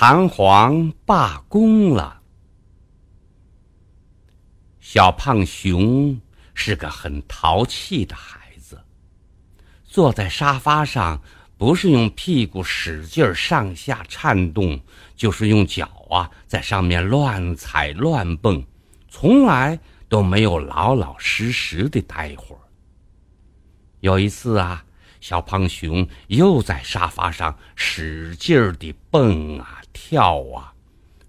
弹簧罢工了。小胖熊是个很淘气的孩子，坐在沙发上，不是用屁股使劲上下颤动，就是用脚啊在上面乱踩乱蹦，从来都没有老老实实的待会儿。有一次啊。小胖熊又在沙发上使劲儿地蹦啊跳啊，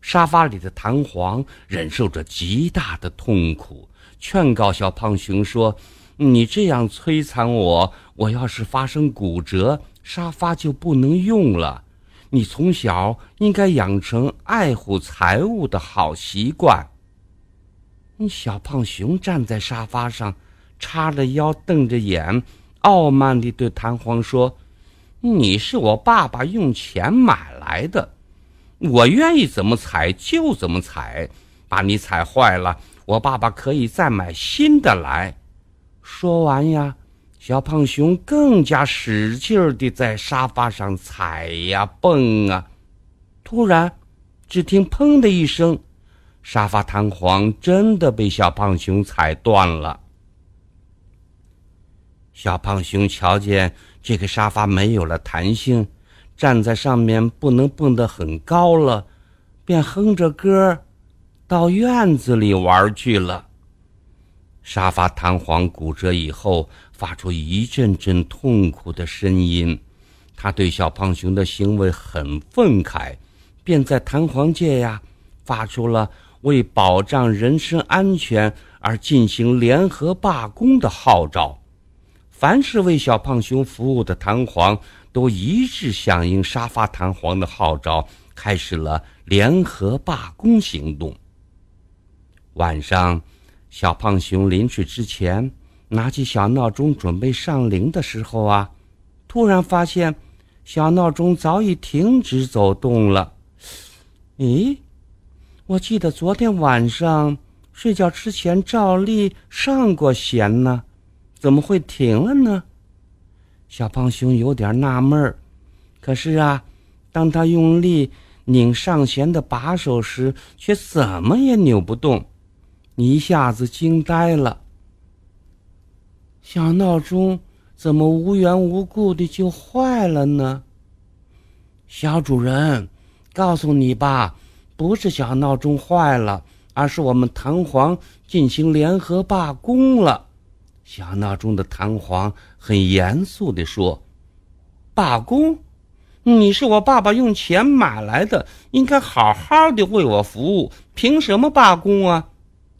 沙发里的弹簧忍受着极大的痛苦，劝告小胖熊说：“你这样摧残我，我要是发生骨折，沙发就不能用了。你从小应该养成爱护财物的好习惯。”小胖熊站在沙发上，叉着腰，瞪着眼。傲慢地对弹簧说：“你是我爸爸用钱买来的，我愿意怎么踩就怎么踩。把你踩坏了，我爸爸可以再买新的来。”说完呀，小胖熊更加使劲地在沙发上踩呀蹦啊。突然，只听“砰”的一声，沙发弹簧真的被小胖熊踩断了。小胖熊瞧见这个沙发没有了弹性，站在上面不能蹦得很高了，便哼着歌到院子里玩去了。沙发弹簧骨折以后，发出一阵阵痛苦的声音。他对小胖熊的行为很愤慨，便在弹簧界呀发出了为保障人身安全而进行联合罢工的号召。凡是为小胖熊服务的弹簧，都一致响应沙发弹簧的号召，开始了联合罢工行动。晚上，小胖熊临睡之前，拿起小闹钟准备上铃的时候啊，突然发现小闹钟早已停止走动了。咦，我记得昨天晚上睡觉之前照例上过弦呢。怎么会停了呢？小胖熊有点纳闷儿。可是啊，当他用力拧上弦的把手时，却怎么也扭不动，一下子惊呆了。小闹钟怎么无缘无故的就坏了呢？小主人，告诉你吧，不是小闹钟坏了，而是我们弹簧进行联合罢工了。小闹钟的弹簧很严肃地说：“罢工？你是我爸爸用钱买来的，应该好好的为我服务，凭什么罢工啊？”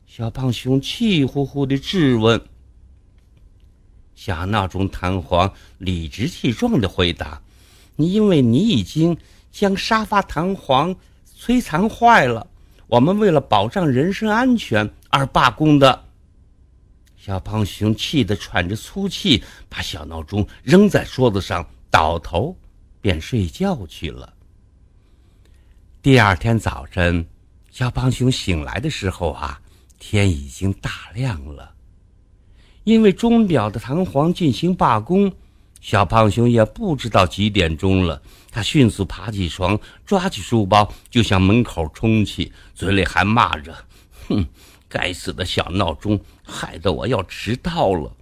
小胖熊气呼呼地质问。小闹钟弹簧理直气壮地回答：“你因为你已经将沙发弹簧摧残坏了，我们为了保障人身安全而罢工的。”小胖熊气得喘着粗气，把小闹钟扔在桌子上，倒头便睡觉去了。第二天早晨，小胖熊醒来的时候啊，天已经大亮了。因为钟表的弹簧进行罢工，小胖熊也不知道几点钟了。他迅速爬起床，抓起书包就向门口冲去，嘴里还骂着：“哼！”该死的小闹钟，害得我要迟到了。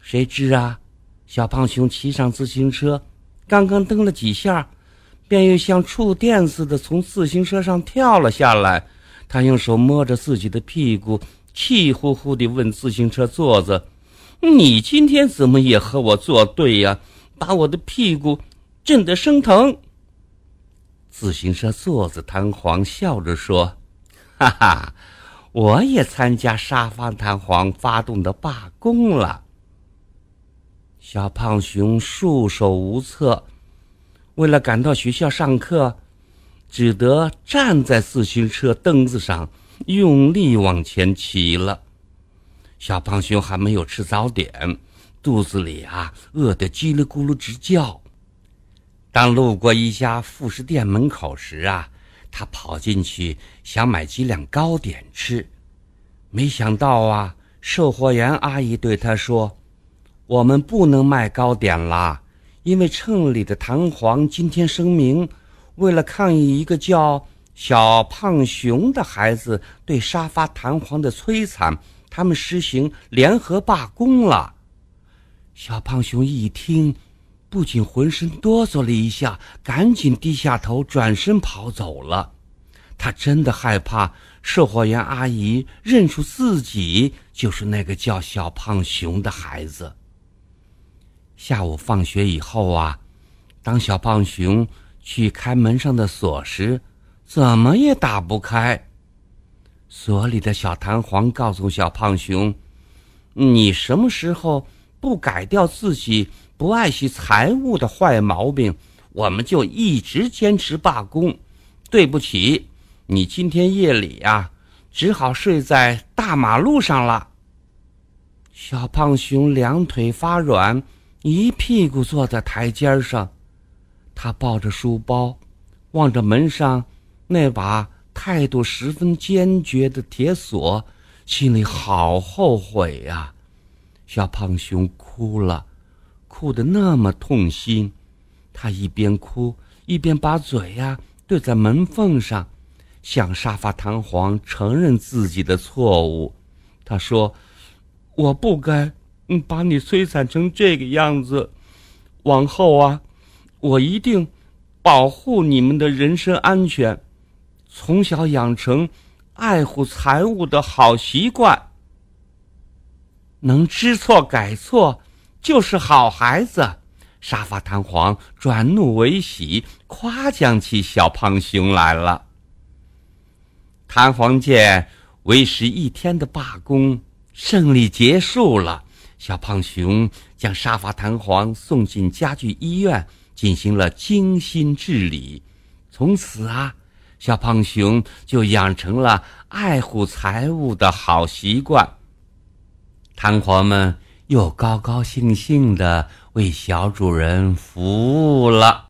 谁知啊，小胖熊骑上自行车，刚刚蹬了几下，便又像触电似的从自行车上跳了下来。他用手摸着自己的屁股，气呼呼地问自行车座子：“你今天怎么也和我作对呀？把我的屁股震得生疼。”自行车座子弹簧笑着说：“哈哈。”我也参加沙发弹簧发动的罢工了。小胖熊束手无策，为了赶到学校上课，只得站在自行车凳子上，用力往前骑了。小胖熊还没有吃早点，肚子里啊饿得叽里咕噜直叫。当路过一家副食店门口时啊。他跑进去想买几两糕点吃，没想到啊，售货员阿姨对他说：“我们不能卖糕点啦，因为秤里的弹簧今天声明，为了抗议一个叫小胖熊的孩子对沙发弹簧的摧残，他们实行联合罢工了。小胖熊一听，不仅浑身哆嗦了一下，赶紧低下头，转身跑走了。他真的害怕售货员阿姨认出自己就是那个叫小胖熊的孩子。下午放学以后啊，当小胖熊去开门上的锁时，怎么也打不开。锁里的小弹簧告诉小胖熊：“你什么时候不改掉自己不爱惜财物的坏毛病，我们就一直坚持罢工。对不起。”你今天夜里呀，只好睡在大马路上了。小胖熊两腿发软，一屁股坐在台阶上。他抱着书包，望着门上那把态度十分坚决的铁锁，心里好后悔呀。小胖熊哭了，哭得那么痛心。他一边哭，一边把嘴呀对在门缝上。向沙发弹簧承认自己的错误，他说：“我不该，把你摧残成这个样子。往后啊，我一定保护你们的人身安全，从小养成爱护财物的好习惯。能知错改错，就是好孩子。”沙发弹簧转怒为喜，夸奖起小胖熊来了。弹簧界为时一天的罢工胜利结束了，小胖熊将沙发弹簧送进家具医院，进行了精心治理。从此啊，小胖熊就养成了爱护财物的好习惯。弹簧们又高高兴兴地为小主人服务了。